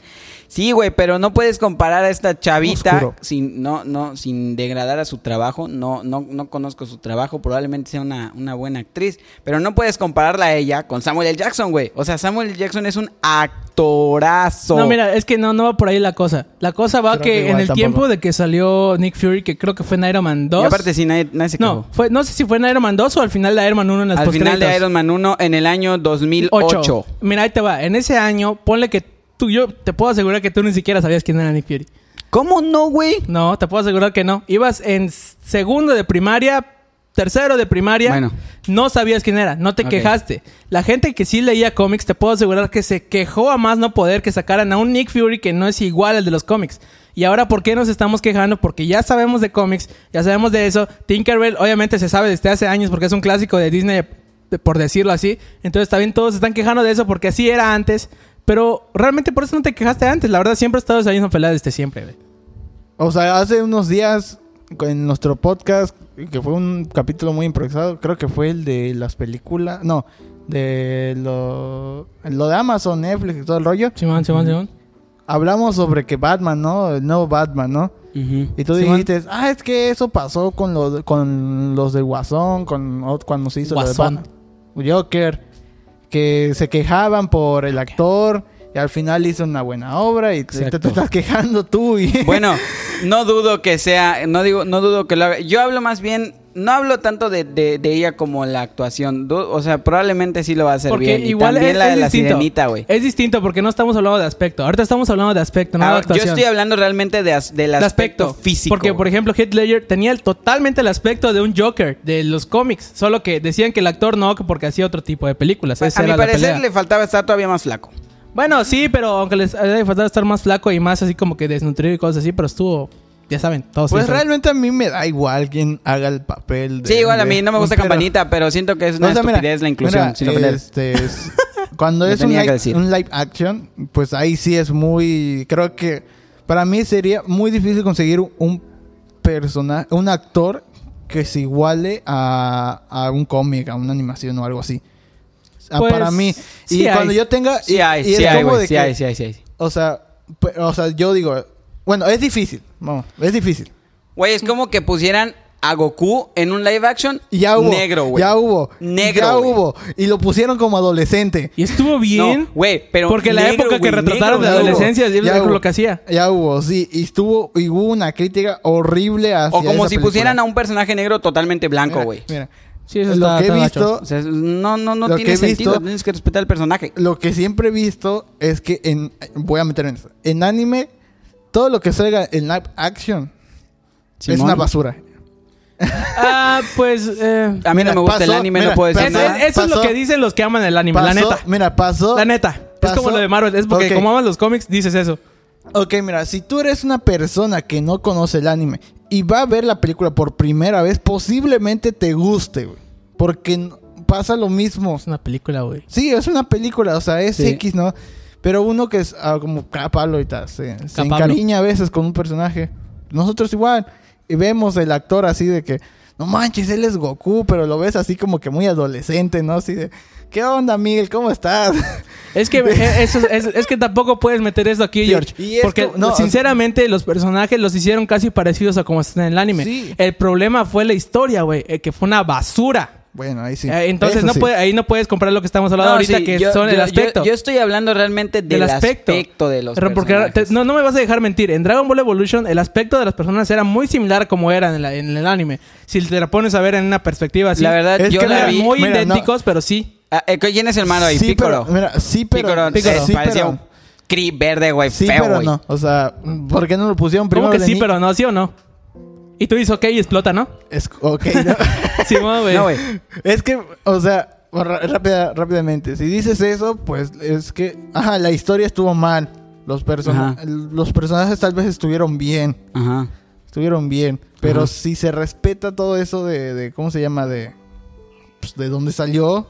Sí, güey, pero no puedes comparar a esta chavita Oscuro. sin, no, no, sin degradar a su trabajo. No, no, no conozco su trabajo, probablemente sea una, una buena actriz, pero no puedes compararla a ella con Samuel L. Jackson, güey. O sea, Samuel L. Jackson es un actorazo. No, mira, es que no, no va por ahí la cosa. La cosa va Creo que, que en el tampoco. tiempo de que salió Nick Fury, que creo que fue en Iron Man 2. Y aparte, sí, nadie, nadie se quejó. no, fue, no sé si fue en Iron Man 2 o al final de Iron Man 1 en las Al final de. Iron Man 1 en el año 2008. Ocho. Mira, ahí te va. En ese año, ponle que tú, yo te puedo asegurar que tú ni siquiera sabías quién era Nick Fury. ¿Cómo no, güey? No, te puedo asegurar que no. Ibas en segundo de primaria, tercero de primaria. Bueno. No sabías quién era, no te quejaste. La gente que sí leía cómics, te puedo asegurar que se quejó a más no poder que sacaran a un Nick Fury que no es igual al de los cómics. Y ahora, ¿por qué nos estamos quejando? Porque ya sabemos de cómics, ya sabemos de eso. Tinkerbell, obviamente, se sabe desde hace años porque es un clásico de Disney, por decirlo así. Entonces, también todos se están quejando de eso porque así era antes. Pero realmente por eso no te quejaste antes. La verdad, siempre has estado esa misma pelea desde siempre, güey. O sea, hace unos días en nuestro podcast, que fue un capítulo muy improvisado, creo que fue el de las películas, no, de lo, lo de Amazon, Netflix y todo el rollo. Simón, Simón, Simón. Hablamos sobre que Batman, ¿no? El nuevo Batman, ¿no? Y tú Simón. dijiste, ah, es que eso pasó con, lo, con los de Guasón, con, cuando se hizo Guasón. lo de Batman. Joker, que se quejaban por el actor y al final hizo una buena obra y te, te- Exacto. te estás quejando tú y... Bueno, no dudo que sea, no digo, no dudo que lo haga. Yo hablo más bien, no hablo tanto de, de- de ella como la actuación. O sea, probablemente sí lo va a hacer Porque bien. Y igual también es, la de la distinto. sirenita, güey. Es distinto porque no estamos hablando de aspecto. Ahorita estamos hablando de aspecto, no de Ah, yo estoy hablando realmente de as- del de aspecto, físico. Porque, por ejemplo, Heath Ledger tenía el- totalmente el aspecto de un Joker de los cómics. Solo que decían que el actor no, que porque hacía otro tipo de películas. Esa a mi parecer le faltaba estar todavía más flaco. Bueno, sí, pero aunque les haya faltado estar más flaco y más así como que desnutrido y cosas así, pero estuvo, ya saben, todos. Pues saben. realmente a mí me da igual quién haga el papel de... Sí, igual a mí no me gusta pero- Campanita, pero siento que es una O sea, mira, la inclusión. mira, sin ofender. este, es- cuando es un live, decir. un live action, pues ahí sí es muy... Creo que para mí sería muy difícil conseguir un personaje, un actor que se iguale a, a un cómic, a una animación o algo así. Ah, Pues, para mí. sí y hay. cuando yo tenga... Sí y- hay, y es sí hay, como güey. de Sí que- hay, sí hay, sí hay. O sea, o sea, yo digo... Bueno, es difícil. Vamos, es difícil. Güey, es como que pusieran a Goku en un live action Y ya hubo. negro, güey. Ya hubo. Negro, Ya hubo. Y lo pusieron como adolescente. Y estuvo bien. No, güey, pero porque la época que retrataron de negro, Ya hubo. adolescencia es Ya lo hubo. que hacía. Ya hubo, sí. Y estuvo, y hubo una crítica horrible hacia O como esa si película. pusieran a un personaje negro totalmente blanco, güey. Mira, Sí, eso lo está- que he visto, O sea, no, no, no Lo tiene sentido. visto- Tienes que respetar al personaje. lo que siempre he visto es que en voy a meter en eso. En anime todo lo que salga en live action es una basura. Ah, pues... eh, A mí no Mira, me gusta el anime, mira, no puedo decir nada. es- eso es lo que dicen los que aman el anime, la neta. Mira, pasó. La neta. es como lo de Marvel. Es porque como amas los cómics, dices eso. Ok, mira, si tú eres una persona que no conoce el anime y va a ver la película por primera vez, posiblemente te guste, güey. Porque pasa lo mismo. Es una película, güey. Sí, es una película, o sea, es Sí. X, ¿no? Pero uno que es ah, como Capalo ahorita, se, se encariña a veces con un personaje. Nosotros igual. Y vemos el actor así de que, no manches, él es Goku, pero lo ves así como que muy adolescente, ¿no? Así de, ¿qué onda, Miguel? ¿Cómo estás? Es que eh, eso, es, es que tampoco puedes meter eso aquí, Sí, George. y porque no, sinceramente los personajes los hicieron casi parecidos a como están en el anime. Sí. El problema fue la historia, güey, eh, que fue una basura. Bueno, ahí sí. Eh, entonces Eso no sí. puede, ahí no puedes comprar lo que estamos hablando No, ahorita, sí, que yo- son el yo- aspecto. Yo, yo estoy hablando realmente del, aspecto. de los porque personajes. te- no, no me vas a dejar mentir. En Dragon Ball Evolution, el aspecto de las personas era muy similar a como eran en, la- en el anime. Si te la pones a ver en una perspectiva así. La verdad, Es yo que la mira, vi. muy mira, no. idénticos, pero sí. Ah, eh, ¿Quién es el malo ahí? Sí, Pícoro. pero, mira, sí, pero, Pícoro. eh, sí, parecía pero, un cri verde, güey, sí, feo, pero güey. no. O sea, ¿por qué no lo pusieron ¿Cómo primero que de sí, pero no? ¿Sí o no? Y tú dices, ok, y explota, ¿no? Es, ok, no. Sí, güey. No, güey. Es que, o sea, rápida- rápidamente, si dices eso, pues es que, ajá, la historia estuvo mal. Los, persona- Ajá. los personajes tal vez estuvieron bien, Ajá. estuvieron bien, pero Ajá. si se respeta todo eso de, de ¿cómo se llama? De, pues, de dónde salió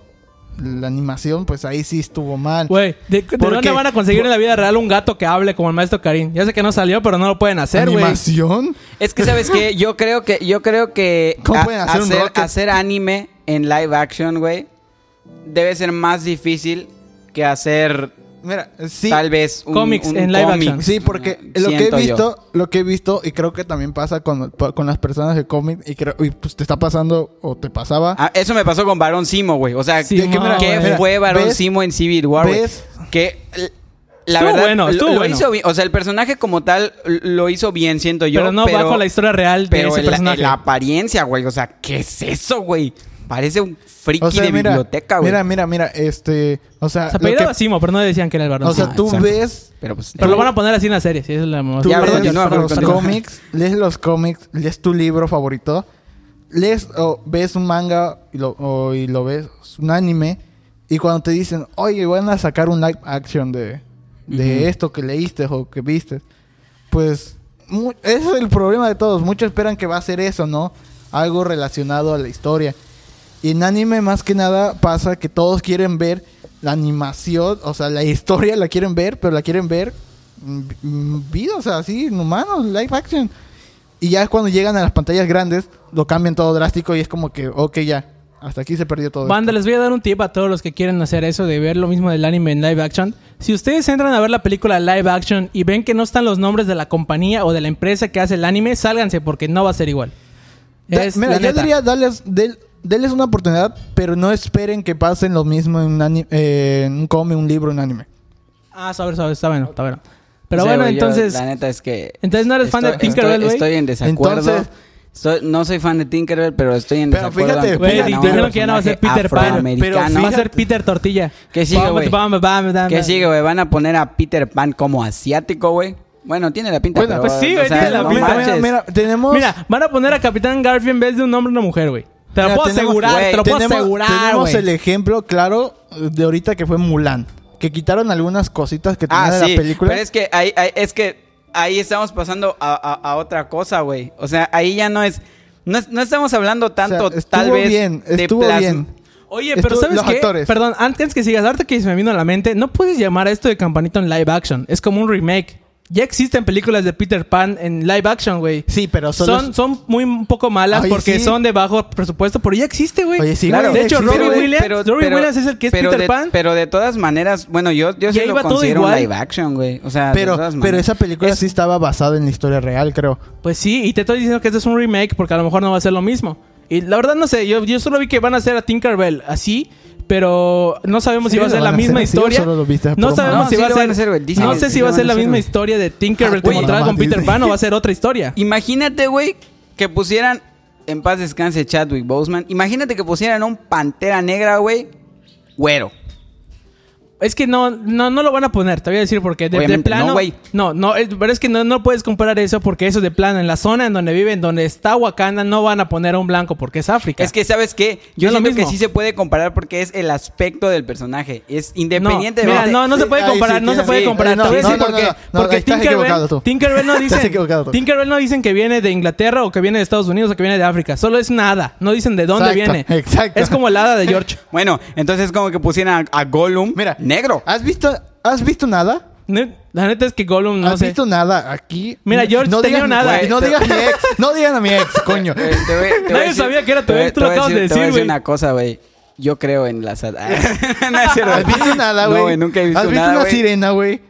la animación, pues ahí sí estuvo mal. Güey, ¿de, de ¿Por dónde qué? van a conseguir en la vida real un gato que hable como el maestro Karim? Ya sé que no salió, pero no lo pueden hacer, güey. ¿Animación? Es que, ¿sabes qué? Yo creo que... Yo creo que... ¿Cómo a- pueden hacer un hacer, Rocket? hacer anime en live action, güey, debe ser más difícil que hacer Mira, sí. tal vez un, Cómics un en live cómic. action. Sí, porque Ah, lo que he yo. visto, lo que he visto, y creo que también pasa con, con las personas de cómic, y creo, y pues te está pasando, o te pasaba. Ah, eso me pasó con Barón Simo, güey. O sea, Sí, ¿qué, mira, qué mira, fue Barón. Simo en Civil War? ¿Ves? Que la Estuvo verdad bueno, lo- estuvo lo, bueno. hizo bien. O sea, el personaje como tal lo hizo bien, siento yo. pero no va con la historia real de pero ese personaje. en la apariencia, güey. O sea, ¿qué es eso, güey? Parece un friki O sea, de mira, biblioteca, güey. mira, mira, mira, este, o sea, Se lo apellidaba que- Simo, pero no decían que era el varón. o sea, Ah, tú exacto. ves, Pero pues... pero lo van a poner así en la serie, sí, esa es la tú Ya, ves continúa, los continúa. cómics, lees los cómics, lees tu libro favorito, lees o ves un manga y lo, o- y lo ves un anime y cuando te dicen, oye, van a sacar un live action de, de esto que leíste o que viste, pues ese es el problema de todos. Muchos esperan que va a ser eso, ¿no? Algo relacionado a la historia. Y en anime más que nada pasa que todos quieren ver la animación, o sea, la historia la quieren ver, pero la quieren ver vida, o sea, así, humanos, live action. Y ya cuando llegan a las pantallas grandes, lo cambian todo drástico y es como que, ok, ya, hasta aquí se perdió todo. Banda, les voy a dar un tip a todos los que quieren hacer eso de ver lo mismo del anime en live action. Si ustedes entran a ver la película live action y ven que no están los nombres de la compañía o de la empresa que hace el anime, sálganse porque no va a ser igual. Da- mira, yo diría darles, del- denles una oportunidad, pero no esperen que pasen lo mismo en un, ani- eh, en un cómic, un libro, un anime. Ah, saber, saber, está bueno, está bueno. Pero bueno, yo, entonces... la neta es que... Entonces no eres fan de Tinkerbell, estoy- güey. Estoy en desacuerdo. Entonces- Estoy- no soy fan de Tinkerbell, pero estoy en Pero desacuerdo. fíjate, ante Güey, que fíjate, un dijeron que ya no va a ser Peter Pan, afroamericano. Va a ser Peter Tortilla. ¿Qué sigue, güey? ¿Qué sigue, güey? ¿Van a poner a Peter Pan como asiático, güey? Bueno, tiene la pinta, Bueno, pero, pues sí, o güey, sea, tiene la no pinta. mira, tenemos... Mira, van a poner a Capitán Garfield en vez de un hombre y una mujer, güey. Te lo Mira, puedo tenemos- asegurar, güey, te lo puedo tenemos, asegurar, tenemos güey. el ejemplo claro de ahorita que fue Mulan. Que quitaron algunas cositas que tenía Ah, de sí. la película. Pero es que ahí, ahí- es que ahí estamos pasando a, a- a otra cosa, güey. O sea, ahí ya no es, no, es- no estamos hablando tanto, O sea, tal estuvo vez bien, de estuvo plas- bien. Oye, pero Estuvo- ¿sabes los qué? actores. Perdón, antes que sigas, ahorita que se me vino a la mente, no puedes llamar a esto de Campanito en live action. Es como un remake. Ya existen películas de Peter Pan en live action, güey. Sí, pero solo... Son, son muy un poco malas Oye, porque sí. son de bajo presupuesto, pero ya existe, güey. Oye, sí, Claro, de hecho, Robbie. Williams- Robbie Williams es el que es Peter de- Pan. Pero de todas maneras, bueno, yo, yo sí lo considero un live action, güey. O sea, de Pero, pero esa película Es- sí estaba basada en la historia real, creo. Pues sí, y te estoy diciendo que este es un remake porque a lo mejor no va a ser lo mismo. Y la verdad no sé, yo, yo solo vi que van a hacer a Tinkerbell así, pero no sabemos si va a ser la misma historia. No sabemos si va a ser, no sé si va a ser la misma historia de Tinkerbell Ah, nada con Peter. Pan o va a ser otra historia. Imagínate, güey, que pusieran en paz descanse Chadwick Boseman. Imagínate que pusieran un pantera negra, güey, güero. Es que no, no, no lo van a poner, te voy a decir porque de, de no, plano. No, no, es- pero es que no, no puedes comparar eso porque eso de plano, en la zona en donde viven, donde está Wakanda, no van a poner a un blanco porque es África. Es que, ¿sabes qué? Yo No lo que sí se puede comparar porque es el aspecto del personaje. Es No, independiente mira, no, no se puede comparar, sí no se puede sí. comparar. No, te voy a no, decir no, por qué. no, no, porque estás equivocado tú. Tinkerbell, Tinkerbell no dicen. Tinkerbell no dicen que viene de Inglaterra o que viene de Estados Unidos o que viene de África. Solo es nada. No dicen de dónde Exacto, viene. exacto. Es como el hada de George. Bueno, entonces como que pusieran a, a Gollum Mira, negro. ¿Has visto, ¿has visto nada? Ne- La neta es que Gollum, no ¿Has sé. visto nada aquí? Mira, George, no tenía digas, nada. güey, No Te- digas mi ex. No digan a mi ex, coño. Te voy- te voy a Nadie sabía que era tu ex, tú lo acabas de Te voy a decir, güey. una cosa, güey. Yo creo en las... no, es cierto. ¿Has visto nada, güey? No, güey, nunca he visto ¿Has visto nada, una sirena, güey?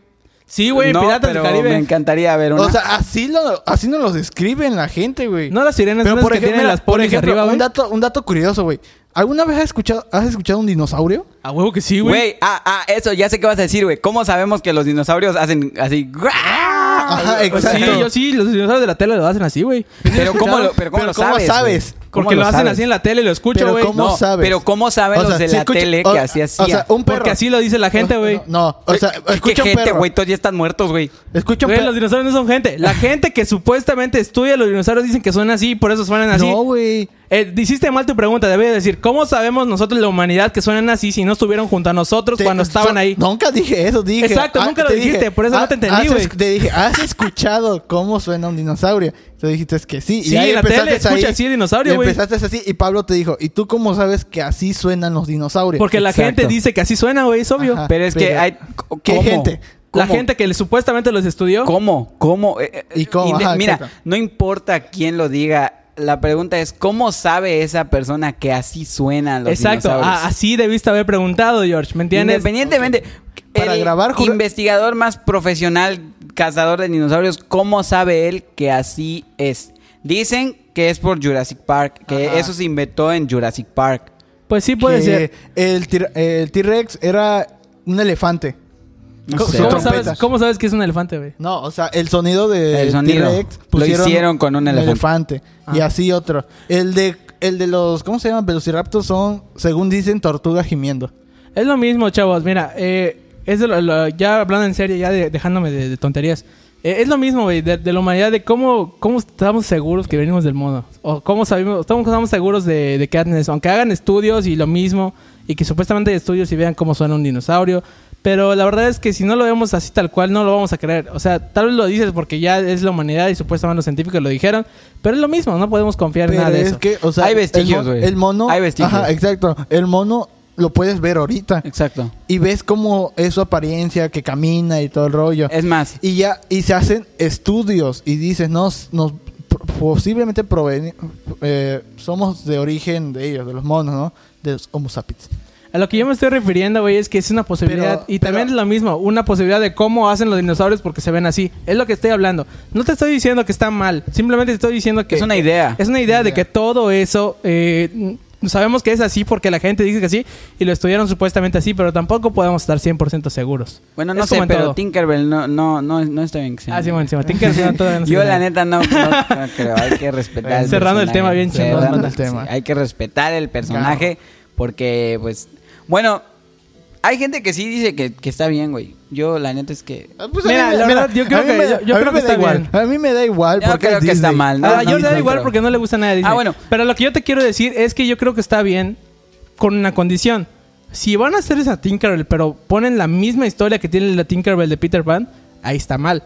Sí, güey, no, Piratas pero del Caribe. me encantaría ver una. O sea, así, lo, así nos los describen la gente, güey. no las sirenas, Pero por que ejemplo, tienen mira, las por ejemplo, arriba, un güey. dato, un dato curioso, güey. ¿Alguna vez has escuchado, has escuchado un dinosaurio? A huevo que sí, güey. Güey, ah, ah, eso, ya sé qué vas a decir, güey. ¿Cómo sabemos que los dinosaurios hacen así? Ajá, Pues exacto. sí, yo sí, los dinosaurios de la tele lo hacen así, güey. Pero ¿cómo lo, pero cómo Pero lo ¿cómo sabes? sabes? Porque lo, hacen así en la tele y lo escucho, Pero güey. ¿cómo No, sabes? pero ¿cómo saben O sea, los de si la escucha- tele o- que así hacía? O sea, un perro. Porque así lo dice la gente, güey. No, o sea, ¿Qué- escucha qué un gente, perro. güey? Todos ya están muertos, güey. Escucha un perro. los dinosaurios no son gente. La gente que supuestamente estudia los dinosaurios dicen que suenan así y por eso suenan así. No, güey. Eh, hiciste mal tu pregunta, debí decir, ¿cómo sabemos nosotros la humanidad que suenan así si no estuvieron junto a nosotros Te- cuando estaban so- ahí? Nunca dije eso, dije. Exacto, nunca lo te dijiste, por eso no te entendí, güey. es- Te dije, ¿has escuchado cómo suena un dinosaurio? Tú dijiste que sí. Sí, ahí en la tele escucha así el dinosaurio, y güey. Empezaste así y Pablo te dijo, ¿y tú cómo sabes que así suenan los dinosaurios? Porque la gente dice que así suena, güey, es obvio. Ajá. Pero es que hay... ¿Qué ¿cómo? gente? La ¿Cómo? gente que le- supuestamente los estudió. ¿Cómo? ¿Cómo? Eh, eh, ¿Y cómo? Ajá, Mira, exacto. no importa quién lo diga. La pregunta es, ¿cómo sabe esa persona que así suenan los Exacto, dinosaurios? así debiste haber preguntado, George, ¿me entiendes? Independientemente, Para el grabar, investigador más profesional, cazador de dinosaurios, ¿cómo sabe él que así es? Dicen que es por Jurassic Park, que Ajá. eso se inventó en Jurassic Park. Pues sí puede que ser. El tir- el T-Rex era un elefante. No ¿Cómo sabes, ¿Cómo sabes que es un elefante, güey? No, o sea, el sonido de El sonido. T-Rex Lo hicieron con un elefante. Y Ah. así otro. El de el de los ¿cómo se llaman? Velociraptors son, según dicen, tortugas gimiendo. Es lo mismo, chavos. Mira, eh, es de lo- lo- ya hablando en serio, ya de- dejándome de, de tonterías. Eh, es lo mismo, güey, de, de la humanidad, de cómo, cómo estamos seguros que venimos del mono. O cómo sabemos, cómo estamos seguros de, de que hacen eso. Aunque hagan estudios y lo mismo, y que supuestamente hay estudios y vean cómo suena un dinosaurio. Pero la verdad es que si no lo vemos así tal cual, no lo vamos a creer. O sea, tal vez lo dices porque ya es la humanidad y supuestamente los científicos lo dijeron. Pero es lo mismo, no podemos confiar en nada de es eso. que, o sea, Hay vestigios, el, mo- güey. el mono Hay vestigios. Ajá, exacto. El mono lo puedes ver ahorita Exacto. y ves cómo es su apariencia, que camina y todo el rollo. Es más, Y ya, y se hacen estudios y dices, nos, nos posiblemente proveni- eh, somos de origen de ellos, de los monos, ¿no? De los Homo sapiens. A lo que yo me estoy refiriendo, güey, es que es una posibilidad. Pero- y pero- también es lo mismo, una posibilidad de cómo hacen los dinosaurios porque se ven así. Es lo que estoy hablando. No te estoy diciendo que está mal. Simplemente te estoy diciendo que... es una idea. Es una idea de Idea. que todo eso... eh, sabemos que es así porque la gente dice que sí y lo estudiaron supuestamente así, pero tampoco podemos estar 100% seguros. Bueno, no Es sé, pero todo. Tinkerbell no, no, no, no está bien que sea. Ah, sí, bueno, encima. Tinker no, todavía no se Yo la neta no, no- no creo, hay que respetar el Cerrando el tema bien chingón, Cerrando banda. el tema. Sí, Hay que respetar el personaje porque, pues, bueno, hay gente que sí dice que, que está bien, güey. Yo la neta es que... Ah, pues Mira, la verdad, yo creo a mí que- me- yo- yo a mí creo me que está igual. bien. A mí me da igual Yo porque creo es que está mal, ¿no? A no, George le da igual pero- porque no le gusta nada de Disney. Ah, bueno. Pero lo que yo te quiero decir es que yo creo que está bien con una condición. Si van a hacer esa Tinkerbell, pero ponen la misma historia que tiene la Tinkerbell de Peter Pan, ahí está mal.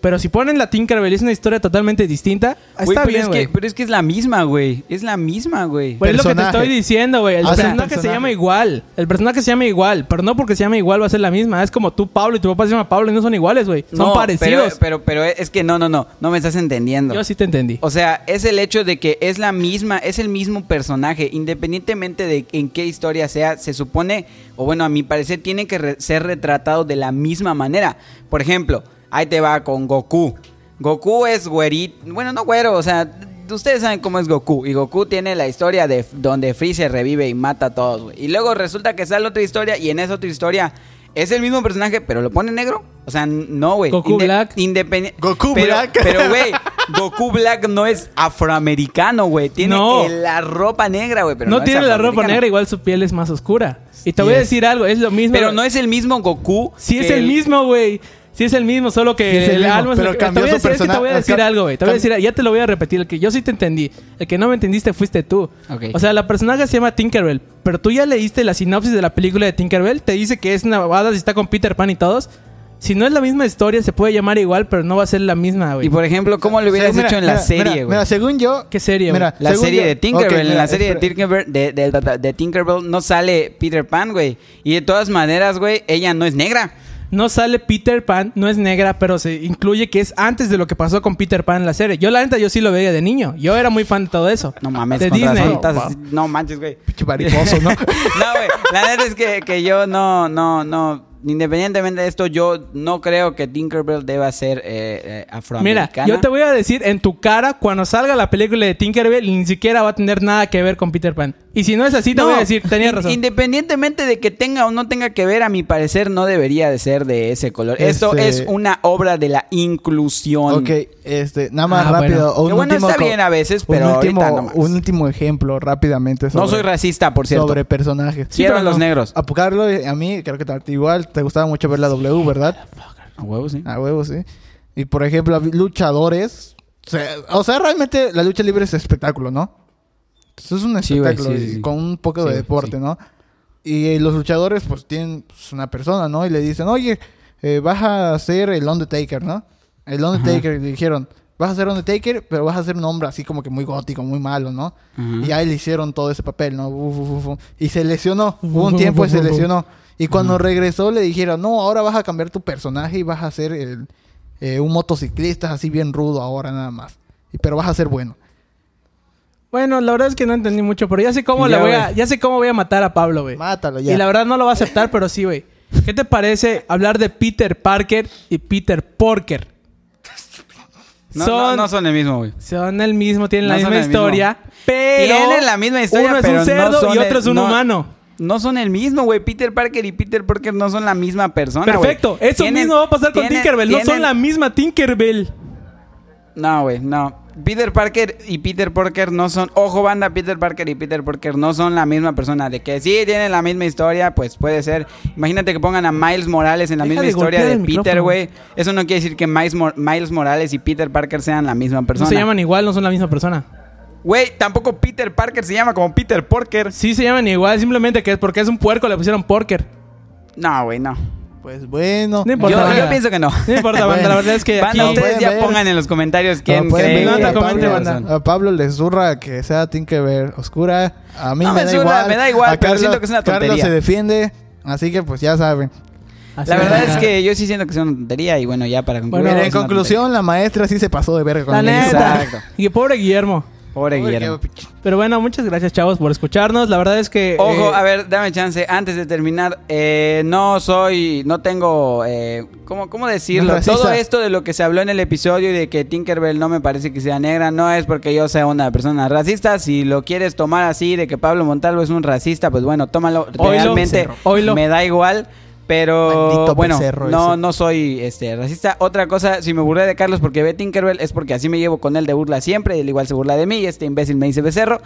Pero si ponen la Tinkerbell es una historia totalmente distinta, Güey, está pero, bien, es güey. que, pero es que es la misma, güey. Es la misma, güey. Pues es lo que te Personaje. estoy diciendo, güey. El Hacen personaje, se personaje. llama igual. El personaje se llama igual. Pero no porque se llama igual va a ser la misma. Es como tú, Pablo, y tu papá se llama Pablo y no son iguales, güey. Son No, parecidos. Pero, pero, pero es que no, no, no. No me estás entendiendo. Yo sí te entendí. O sea, es el hecho de que es la misma, es el mismo personaje, independientemente de en qué historia sea, se supone, o bueno, a mi parecer, tiene que re- ser retratado de la misma manera. Por ejemplo, ahí te va con Goku. Goku es güerito, bueno, no güero, o sea, ustedes saben cómo es Goku. Y Goku tiene la historia de donde Freezer revive y mata a todos, güey. Y luego resulta que sale otra historia y en esa otra historia es el mismo personaje, pero lo pone negro. O sea, no, güey. Goku Black. Independiente. Goku pero, Black. Pero, güey, Goku Black no es afroamericano, güey. Tiene No. la ropa negra, güey. no, tiene la ropa negra, igual su piel es más oscura. Y te voy a decir algo, es lo mismo. Pero no es el mismo Goku. Sí es el mismo, güey. Sí es el mismo, solo que Sí es el el mismo, alma es pero lo que- cambió te voy a su decir, es que te voy a decir algo, güey. Te voy a decir, ya te lo voy a repetir, el que yo sí te entendí. El que no me entendiste fuiste tú. Ok. O sea, la personaje se llama Tinkerbell, pero tú ya leíste la sinopsis de la película de Tinkerbell, te dice que es una babada si está con Peter Pan y todos. Si no es la misma historia, se puede llamar igual, pero no va a ser la misma, güey. Y por ejemplo, ¿cómo lo hubieras hecho en la mira, serie, mira, güey? Mira, según yo... ¿Qué serie, güey? La según serie yo- de Tinkerbell, Ok, en mira, la serie de espera. Tinkerbell, de, de- de Tinkerbell no sale Peter Pan, güey. Y de todas maneras, güey, ella no es negra. No sale Peter Pan, no es negra, pero se incluye que es antes de lo que pasó con Peter Pan en la serie. Yo, la neta, yo sí lo veía de niño. Yo era muy fan de todo eso. No mames, De Disney. razón estás No, manches, güey. Pinche mariposo, ¿no? No, güey. La neta es que, que yo no, no, no. Independientemente de esto, yo no creo que Tinkerbell deba ser eh, eh, Mira, afroamericana. yo te voy a decir en tu cara, cuando salga la película de Tinkerbell, ni siquiera va a tener nada que ver con Peter Pan. Y si no es así, te No, voy a decir, tenías in- razón. Independientemente de que tenga o no tenga que ver, a mi parecer no debería de ser de ese color. Esto Este- es una obra de la inclusión. ok, este, nada más Ah, rápido. bueno. Que bueno, está co- bien a veces, un pero último, ahorita no más. un último ejemplo rápidamente No soy racista, por cierto. sobre personajes. Pero los no. negros. A Carlos, a mí creo que igual te gustaba mucho ver la W, ¿verdad? A huevos, sí. A huevo, sí. Y por ejemplo, luchadores. O sea, o sea, realmente la lucha libre es espectáculo, ¿no? Eso es un espectáculo sí, sí, y sí. con un poco de deporte. ¿no? Y eh, los luchadores, pues tienen pues, una persona, ¿no? Y le dicen, oye, eh, vas a ser el Undertaker, ¿no? El Undertaker, y le dijeron, vas a ser Undertaker, pero vas a ser un hombre así como que muy gótico, muy malo, ¿no? Ajá. Y ahí le hicieron todo ese papel, ¿no? Uf, uf, uf, uf. Y se lesionó. Hubo un tiempo y se lesionó. Y cuando regresó le dijeron, no, ahora vas a cambiar tu personaje y vas a ser el, eh, un motociclista así bien rudo ahora nada más. Y, pero vas a ser bueno. Bueno, la verdad es que no entendí mucho, pero ya sé cómo Ya, le voy a, ya sé cómo voy a matar a Pablo, güey. Mátalo ya. Y la verdad no lo va a aceptar, pero sí, güey. ¿Qué te parece hablar de Peter Parker y Peter Porker? No, son, no, no son el mismo, güey. son el mismo, tienen No la son misma historia, pero Tienen la misma historia, uno es pero un no cerdo son y otro el- es un no- humano. No son el mismo, güey. Peter Parker y Peter Parker no son la misma persona. Perfecto, eso Tienen- mismo va a pasar con tienen- Tinkerbell, no son la misma Tinkerbell. No, güey, no. Peter Parker y Peter Parker no son... Ojo, banda, Peter Parker y Peter Parker no son la misma persona. De que sí tienen la misma historia, pues puede ser. Imagínate que pongan a Miles Morales en la Deja misma de historia de Peter, güey. Eso no quiere decir que Miles, Mor- Miles Morales y Peter Parker sean la misma No persona. se llaman igual, no son la misma persona. Güey, tampoco Peter Parker se llama como Peter Parker. Sí se llaman igual, simplemente que es porque es un puerco le pusieron Porker. No, güey, no. Pues bueno. No importa, Yo, pienso que no. No importa, banda, Bueno. la verdad es que aquí... Banda, ustedes ya ver. pongan en los comentarios quién cree no, te tiene comente, banda. A Pablo le zurra que sea Tinkerbell oscura. A mí No me, me da zurra, igual. me da igual, A pero siento que es una Carlos tontería. se defiende. Así que pues ya saben. Así La verdad es que yo sí siento que es una tontería y bueno, ya para concluir. Bueno, en conclusión, la maestra sí se pasó de verga con La el neta. Exacto. Y pobre Guillermo. Pobre Guillermo. qué- Pero bueno, muchas gracias, chavos, por escucharnos. La verdad es que... Ojo, eh, a ver, dame chance. Antes de terminar, eh, no soy, no tengo, eh, ¿cómo, ¿cómo decirlo? Todo esto de lo que se habló en el episodio y de que Tinkerbell no me parece que sea negra, no es porque yo sea una persona racista. Si lo quieres tomar así, de que Pablo Montalvo es un racista, pues bueno, tómalo. Oilo, Realmente me da igual. Pero bueno, no, ese. no soy este racista. Otra cosa, si me burlé de Carlos porque ve Tinkerbell es porque así me llevo con él de burla siempre. Y él igual se burla de mí. Y este imbécil me dice becerro.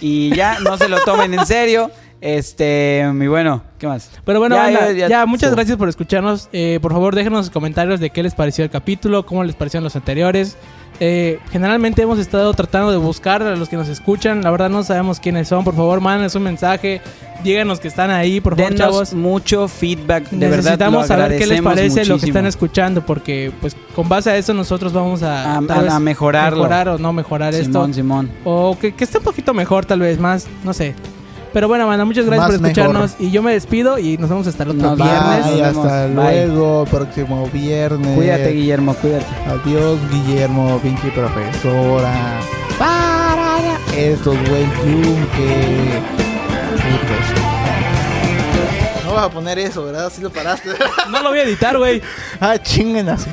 Y ya, no se lo tomen en serio. Este, y bueno, ¿qué más? Pero bueno, Ya, banda, ya, muchas gracias por escucharnos. Eh, por favor, déjenos en comentarios de qué les pareció el capítulo, cómo les parecieron los anteriores. Eh, generalmente hemos estado tratando de buscar a los que nos escuchan. La verdad no sabemos quiénes son. Por favor, mándenos un mensaje. Díganos que están ahí, por favor, Denos chavos. mucho feedback. De verdad, Necesitamos lo saber qué les parece lo que están escuchando, porque pues con base a eso nosotros vamos a, mejorarlo. mejorar o no mejorar Simón, esto. Simón. O que, que esté un poquito mejor, tal vez, más, no sé. Pero bueno, banda, muchas gracias Más por escucharnos. Y yo me despido y nos vemos hasta el otro Nos viernes. Bye, hasta Bye. luego, próximo viernes. Cuídate, Guillermo, cuídate. Adiós, Guillermo, pinche profesora. Para estos yunque. Putos. No vas a poner eso, ¿verdad? Si lo paraste. No lo voy a editar, güey. ah, chinguen así.